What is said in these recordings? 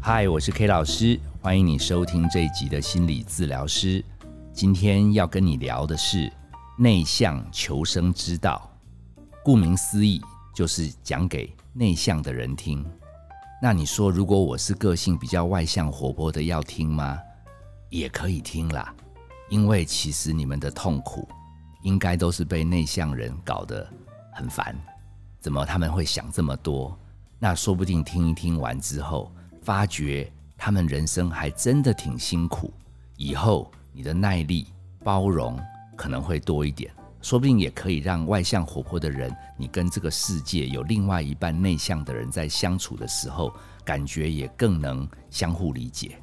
嗨，我是 K 老师，欢迎你收听这一集的心理治疗师。今天要跟你聊的是内向求生之道。顾名思义，就是讲给内向的人听。那你说，如果我是个性比较外向、活泼的，要听吗？也可以听啦，因为其实你们的痛苦，应该都是被内向人搞得很烦。怎么他们会想这么多？那说不定听一听完之后，发觉他们人生还真的挺辛苦。以后你的耐力、包容可能会多一点。说不定也可以让外向活泼的人，你跟这个世界有另外一半内向的人在相处的时候，感觉也更能相互理解。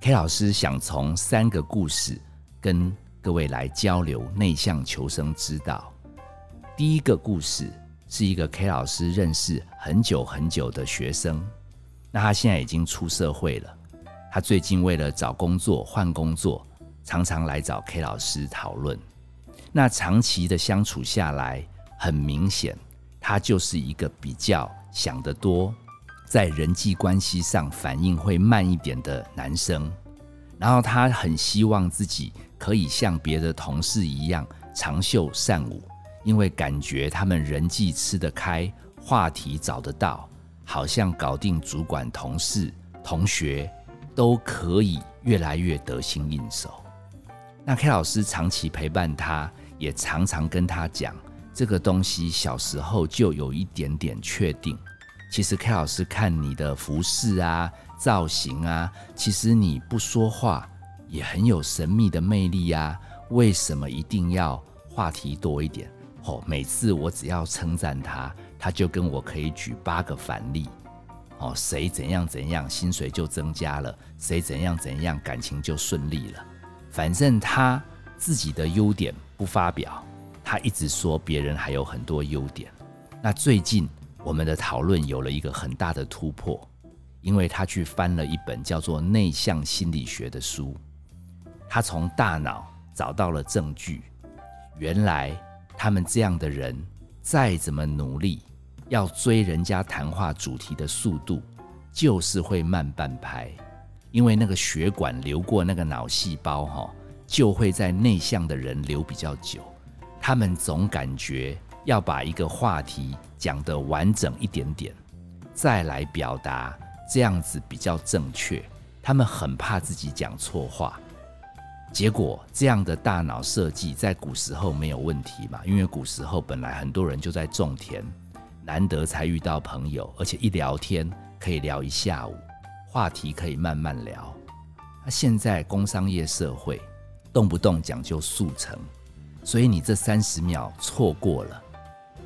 K 老师想从三个故事跟各位来交流内向求生之道。第一个故事是一个 K 老师认识很久很久的学生，那他现在已经出社会了，他最近为了找工作换工作，常常来找 K 老师讨论。那长期的相处下来，很明显，他就是一个比较想得多，在人际关系上反应会慢一点的男生。然后他很希望自己可以像别的同事一样长袖善舞，因为感觉他们人际吃得开，话题找得到，好像搞定主管、同事、同学都可以越来越得心应手。那 K 老师长期陪伴他。也常常跟他讲，这个东西小时候就有一点点确定。其实 K 老师看你的服饰啊、造型啊，其实你不说话也很有神秘的魅力啊。为什么一定要话题多一点？哦，每次我只要称赞他，他就跟我可以举八个反例。哦，谁怎样怎样，薪水就增加了；谁怎样怎样，感情就顺利了。反正他自己的优点。不发表，他一直说别人还有很多优点。那最近我们的讨论有了一个很大的突破，因为他去翻了一本叫做《内向心理学》的书，他从大脑找到了证据。原来他们这样的人，再怎么努力，要追人家谈话主题的速度，就是会慢半拍，因为那个血管流过那个脑细胞，哈。就会在内向的人流比较久，他们总感觉要把一个话题讲得完整一点点，再来表达，这样子比较正确。他们很怕自己讲错话，结果这样的大脑设计在古时候没有问题嘛？因为古时候本来很多人就在种田，难得才遇到朋友，而且一聊天可以聊一下午，话题可以慢慢聊。那现在工商业社会。动不动讲究速成，所以你这三十秒错过了，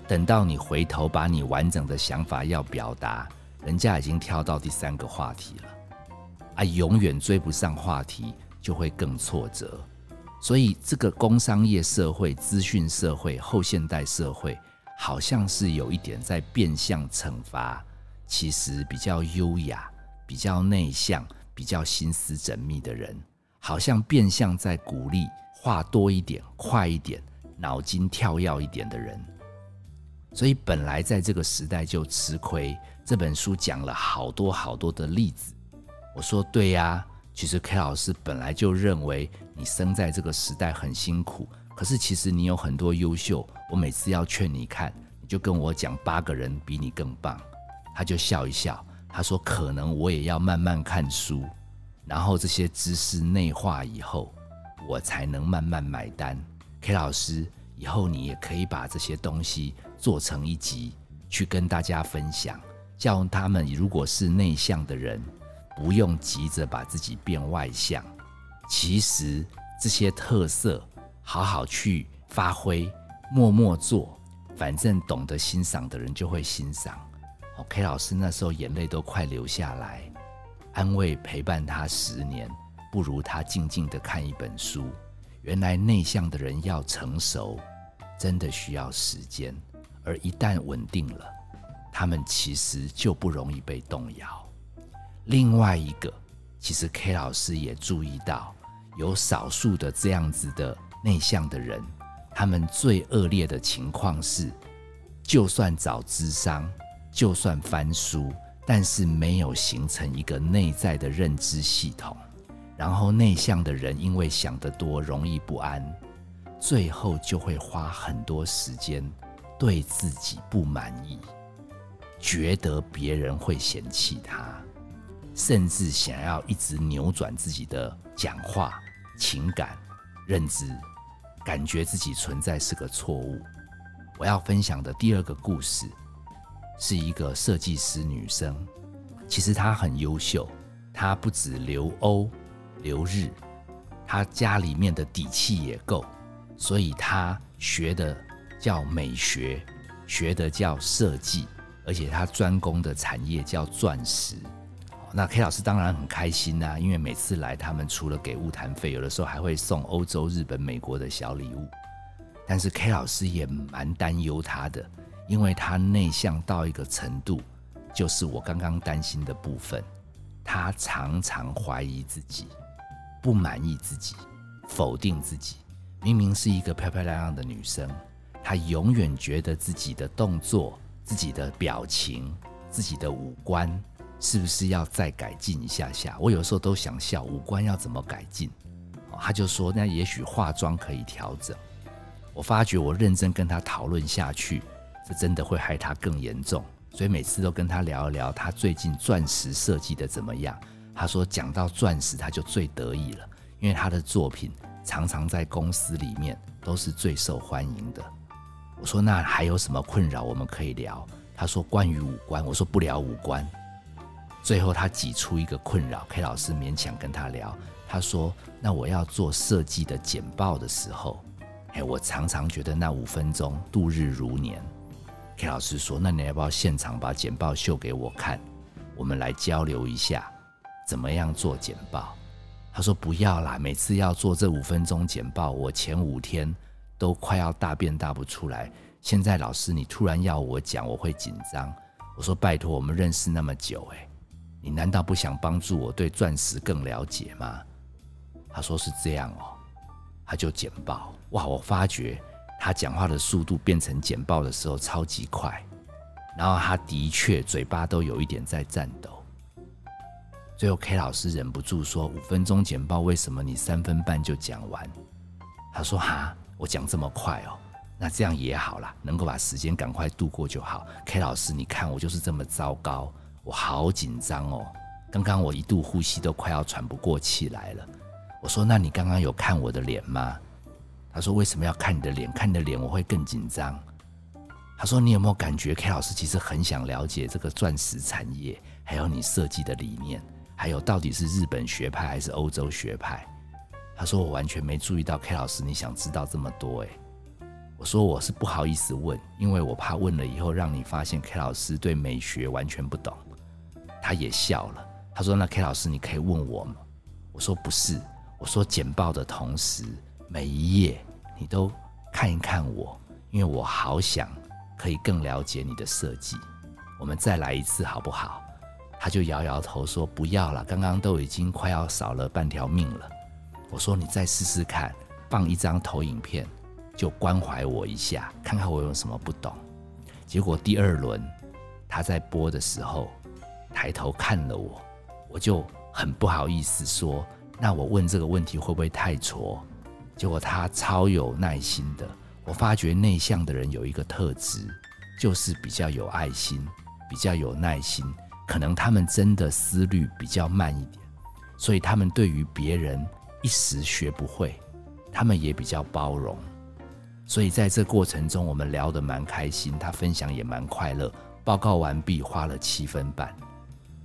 等到你回头把你完整的想法要表达，人家已经跳到第三个话题了，啊，永远追不上话题，就会更挫折。所以这个工商业社会、资讯社会、后现代社会，好像是有一点在变相惩罚，其实比较优雅、比较内向、比较心思缜密的人。好像变相在鼓励话多一点、快一点、脑筋跳跃一点的人，所以本来在这个时代就吃亏。这本书讲了好多好多的例子。我说对呀，其实 K 老师本来就认为你生在这个时代很辛苦，可是其实你有很多优秀。我每次要劝你看，你就跟我讲八个人比你更棒，他就笑一笑，他说可能我也要慢慢看书。然后这些知识内化以后，我才能慢慢买单。K 老师，以后你也可以把这些东西做成一集，去跟大家分享，叫他们如果是内向的人，不用急着把自己变外向。其实这些特色，好好去发挥，默默做，反正懂得欣赏的人就会欣赏。OK，老师那时候眼泪都快流下来。安慰陪伴他十年，不如他静静的看一本书。原来内向的人要成熟，真的需要时间，而一旦稳定了，他们其实就不容易被动摇。另外一个，其实 K 老师也注意到，有少数的这样子的内向的人，他们最恶劣的情况是，就算找智商，就算翻书。但是没有形成一个内在的认知系统。然后内向的人因为想得多，容易不安，最后就会花很多时间对自己不满意，觉得别人会嫌弃他，甚至想要一直扭转自己的讲话、情感、认知，感觉自己存在是个错误。我要分享的第二个故事，是一个设计师女生，其实她很优秀，她不止留欧。留日，她家里面的底气也够，所以她学的叫美学，学的叫设计，而且她专攻的产业叫钻石。那 K 老师当然很开心呐，因为每次来，他们除了给物谈费，有的时候还会送欧洲、日本、美国的小礼物。但是 K 老师也蛮担忧他的，因为他内向到一个程度，就是我刚刚担心的部分，他常常怀疑自己。不满意自己，否定自己。明明是一个漂漂亮亮的女生，她永远觉得自己的动作、自己的表情、自己的五官，是不是要再改进一下下？我有时候都想笑，五官要怎么改进？他就说：“那也许化妆可以调整。”我发觉我认真跟他讨论下去，这真的会害他更严重。所以每次都跟他聊一聊，他最近钻石设计的怎么样。他说：“讲到钻石，他就最得意了，因为他的作品常常在公司里面都是最受欢迎的。”我说：“那还有什么困扰我们可以聊？”他说：“关于五官。”我说：“不聊五官。”最后他挤出一个困扰，K 老师勉强跟他聊。他说：“那我要做设计的简报的时候，哎，我常常觉得那五分钟度日如年。”K 老师说：“那你要不要现场把简报秀给我看？我们来交流一下。”怎么样做简报？他说不要啦，每次要做这五分钟简报，我前五天都快要大便大不出来。现在老师你突然要我讲，我会紧张。我说拜托，我们认识那么久，诶，你难道不想帮助我对钻石更了解吗？他说是这样哦，他就简报。哇，我发觉他讲话的速度变成简报的时候超级快，然后他的确嘴巴都有一点在颤抖。最后，K 老师忍不住说：“五分钟简报，为什么你三分半就讲完？”他说：“哈，我讲这么快哦，那这样也好啦，能够把时间赶快度过就好。”K 老师，你看我就是这么糟糕，我好紧张哦。刚刚我一度呼吸都快要喘不过气来了。我说：“那你刚刚有看我的脸吗？”他说：“为什么要看你的脸？看你的脸我会更紧张。”他说：“你有没有感觉 K 老师其实很想了解这个钻石产业，还有你设计的理念？”还有到底是日本学派还是欧洲学派？他说我完全没注意到 K 老师，你想知道这么多诶，我说我是不好意思问，因为我怕问了以后让你发现 K 老师对美学完全不懂。他也笑了，他说那 K 老师你可以问我吗？我说不是，我说简报的同时每一页你都看一看我，因为我好想可以更了解你的设计。我们再来一次好不好？他就摇摇头说：“不要了，刚刚都已经快要少了半条命了。”我说：“你再试试看，放一张投影片，就关怀我一下，看看我有什么不懂。”结果第二轮他在播的时候抬头看了我，我就很不好意思说：“那我问这个问题会不会太挫？”结果他超有耐心的。我发觉内向的人有一个特质，就是比较有爱心，比较有耐心。可能他们真的思虑比较慢一点，所以他们对于别人一时学不会，他们也比较包容。所以在这过程中，我们聊得蛮开心，他分享也蛮快乐。报告完毕，花了七分半，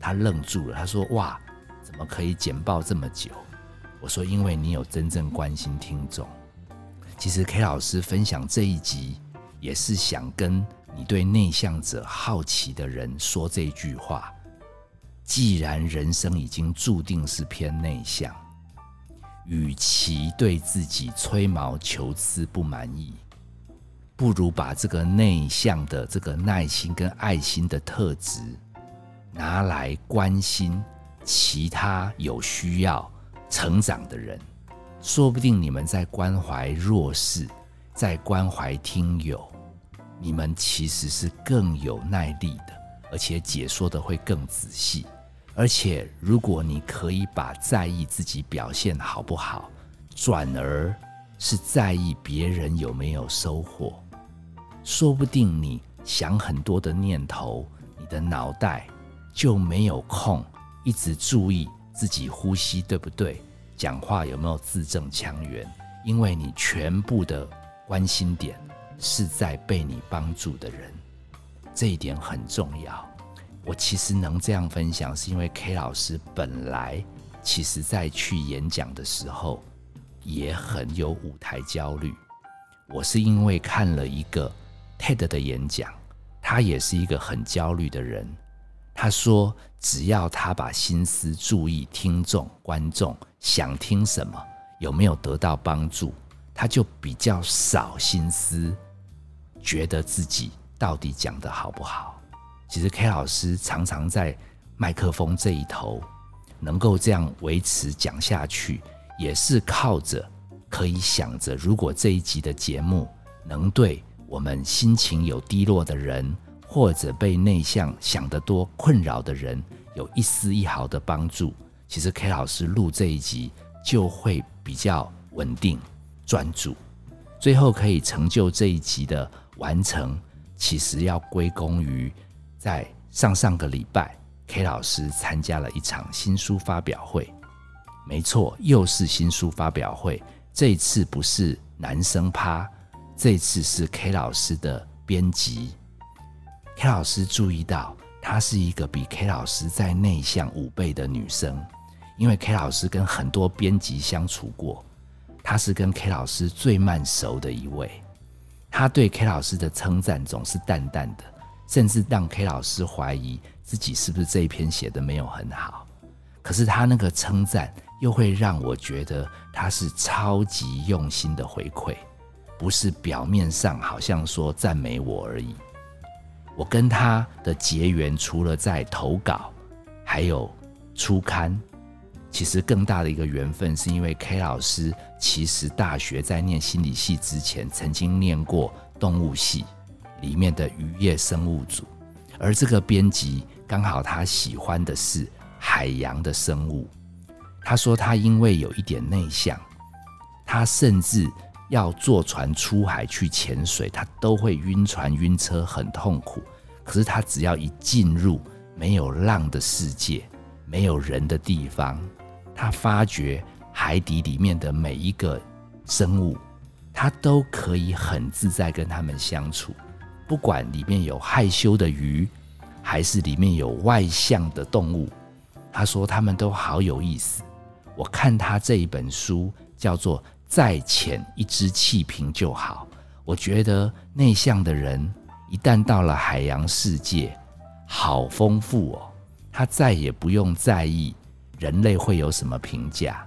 他愣住了，他说：“哇，怎么可以简报这么久？”我说：“因为你有真正关心听众。”其实 K 老师分享这一集，也是想跟。你对内向者好奇的人说这句话：既然人生已经注定是偏内向，与其对自己吹毛求疵不满意，不如把这个内向的这个耐心跟爱心的特质拿来关心其他有需要成长的人。说不定你们在关怀弱势，在关怀听友。你们其实是更有耐力的，而且解说的会更仔细。而且，如果你可以把在意自己表现好不好，转而是在意别人有没有收获，说不定你想很多的念头，你的脑袋就没有空一直注意自己呼吸对不对，讲话有没有字正腔圆，因为你全部的关心点是在被你帮助的人，这一点很重要。我其实能这样分享，是因为 K 老师本来其实在去演讲的时候也很有舞台焦虑。我是因为看了一个 TED 的演讲，他也是一个很焦虑的人。他说，只要他把心思注意听众、观众想听什么，有没有得到帮助，他就比较少心思觉得自己到底讲的好不好。其实 K 老师常常在麦克风这一头能够这样维持讲下去，也是靠着可以想着，如果这一集的节目能对我们心情有低落的人，或者被内向、想得多困扰的人有一丝一毫的帮助，其实 K 老师录这一集就会比较稳定、专注，最后可以成就这一集的完成，其实要归功于。在上上个礼拜，K 老师参加了一场新书发表会。没错，又是新书发表会。这次不是男生趴，这次是 K 老师的编辑。K 老师注意到，她是一个比 K 老师在内向五倍的女生。因为 K 老师跟很多编辑相处过，她是跟 K 老师最慢熟的一位。她对 K 老师的称赞总是淡淡的。甚至让 K 老师怀疑自己是不是这一篇写的没有很好，可是他那个称赞又会让我觉得他是超级用心的回馈，不是表面上好像说赞美我而已。我跟他的结缘，除了在投稿，还有初刊，其实更大的一个缘分是因为 K 老师其实大学在念心理系之前，曾经念过动物系。里面的渔业生物组，而这个编辑刚好他喜欢的是海洋的生物。他说他因为有一点内向，他甚至要坐船出海去潜水，他都会晕船晕车，很痛苦。可是他只要一进入没有浪的世界、没有人的地方，他发觉海底里面的每一个生物，他都可以很自在跟他们相处。不管里面有害羞的鱼，还是里面有外向的动物，他说他们都好有意思。我看他这一本书叫做《再浅一只气瓶就好》，我觉得内向的人一旦到了海洋世界，好丰富哦。他再也不用在意人类会有什么评价，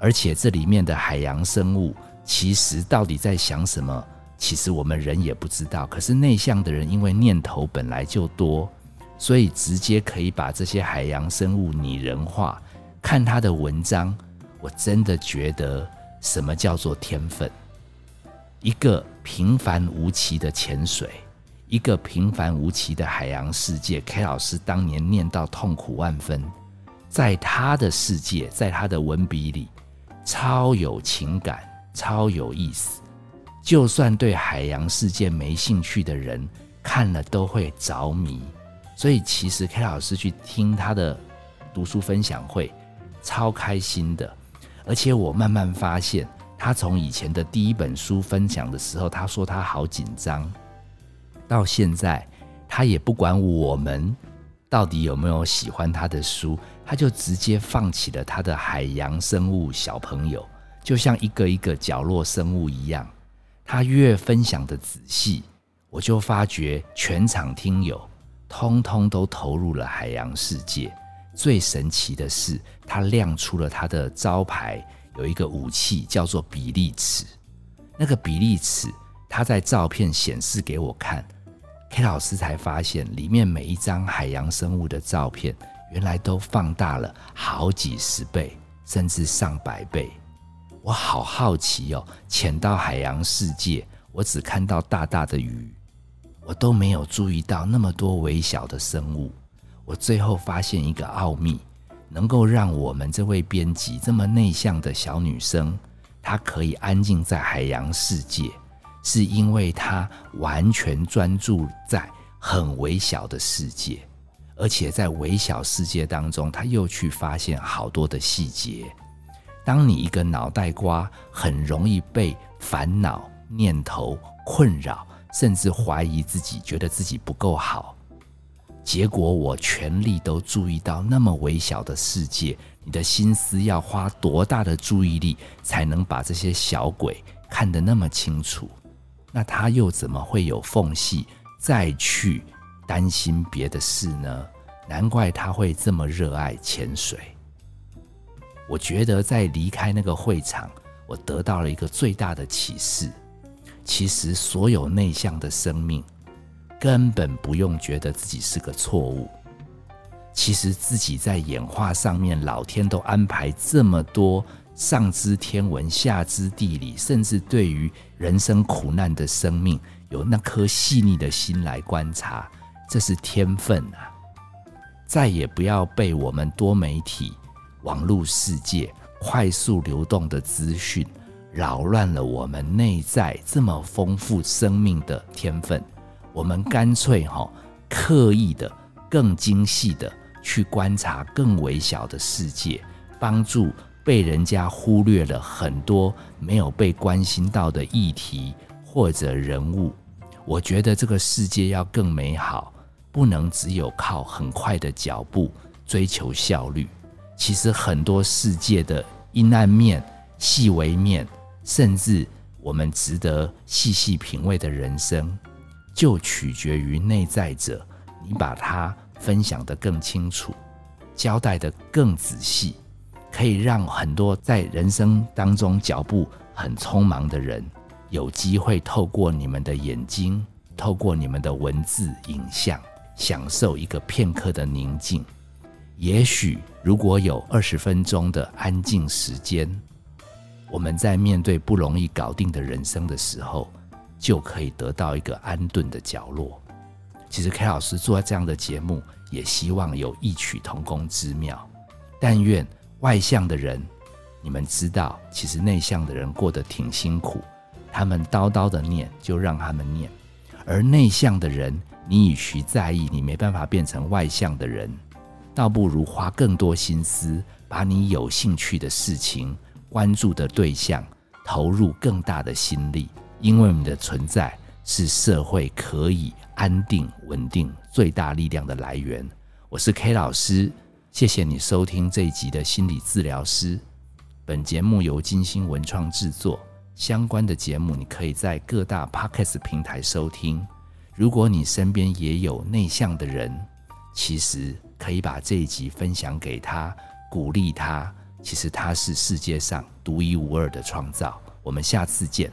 而且这里面的海洋生物其实到底在想什么？其实我们人也不知道，可是内向的人因为念头本来就多，所以直接可以把这些海洋生物拟人化。看他的文章，我真的觉得什么叫做天分？一个平凡无奇的潜水，一个平凡无奇的海洋世界。K 老师当年念到痛苦万分，在他的世界，在他的文笔里，超有情感，超有意思。就算对海洋世界没兴趣的人看了都会着迷，所以其实 K 老师去听他的读书分享会，超开心的。而且我慢慢发现，他从以前的第一本书分享的时候，他说他好紧张，到现在他也不管我们到底有没有喜欢他的书，他就直接放弃了他的海洋生物小朋友，就像一个一个角落生物一样。他越分享的仔细，我就发觉全场听友通通都投入了海洋世界。最神奇的是，他亮出了他的招牌，有一个武器叫做比例尺。那个比例尺，他在照片显示给我看，K 老师才发现，里面每一张海洋生物的照片，原来都放大了好几十倍，甚至上百倍。我好好奇哦，潜到海洋世界，我只看到大大的鱼，我都没有注意到那么多微小的生物。我最后发现一个奥秘，能够让我们这位编辑这么内向的小女生，她可以安静在海洋世界，是因为她完全专注在很微小的世界，而且在微小世界当中，她又去发现好多的细节。当你一个脑袋瓜很容易被烦恼念头困扰，甚至怀疑自己，觉得自己不够好，结果我全力都注意到那么微小的世界，你的心思要花多大的注意力才能把这些小鬼看得那么清楚？那他又怎么会有缝隙再去担心别的事呢？难怪他会这么热爱潜水。我觉得在离开那个会场，我得到了一个最大的启示：其实所有内向的生命，根本不用觉得自己是个错误。其实自己在演化上面，老天都安排这么多上知天文、下知地理，甚至对于人生苦难的生命，有那颗细腻的心来观察，这是天分啊！再也不要被我们多媒体。网络世界快速流动的资讯，扰乱了我们内在这么丰富生命的天分。我们干脆哈，刻意的、更精细的去观察更微小的世界，帮助被人家忽略了很多没有被关心到的议题或者人物。我觉得这个世界要更美好，不能只有靠很快的脚步追求效率。其实很多世界的阴暗面、细微面，甚至我们值得细细品味的人生，就取决于内在者。你把它分享得更清楚，交代得更仔细，可以让很多在人生当中脚步很匆忙的人，有机会透过你们的眼睛，透过你们的文字、影像，享受一个片刻的宁静。也许，如果有二十分钟的安静时间，我们在面对不容易搞定的人生的时候，就可以得到一个安顿的角落。其实，K 老师做这样的节目，也希望有异曲同工之妙。但愿外向的人，你们知道，其实内向的人过得挺辛苦。他们叨叨的念，就让他们念；而内向的人，你与其在意，你没办法变成外向的人。倒不如花更多心思，把你有兴趣的事情、关注的对象投入更大的心力，因为你的存在是社会可以安定稳定最大力量的来源。我是 K 老师，谢谢你收听这一集的心理治疗师。本节目由金星文创制作，相关的节目你可以在各大 Podcast 平台收听。如果你身边也有内向的人，其实。可以把这一集分享给他，鼓励他。其实他是世界上独一无二的创造。我们下次见。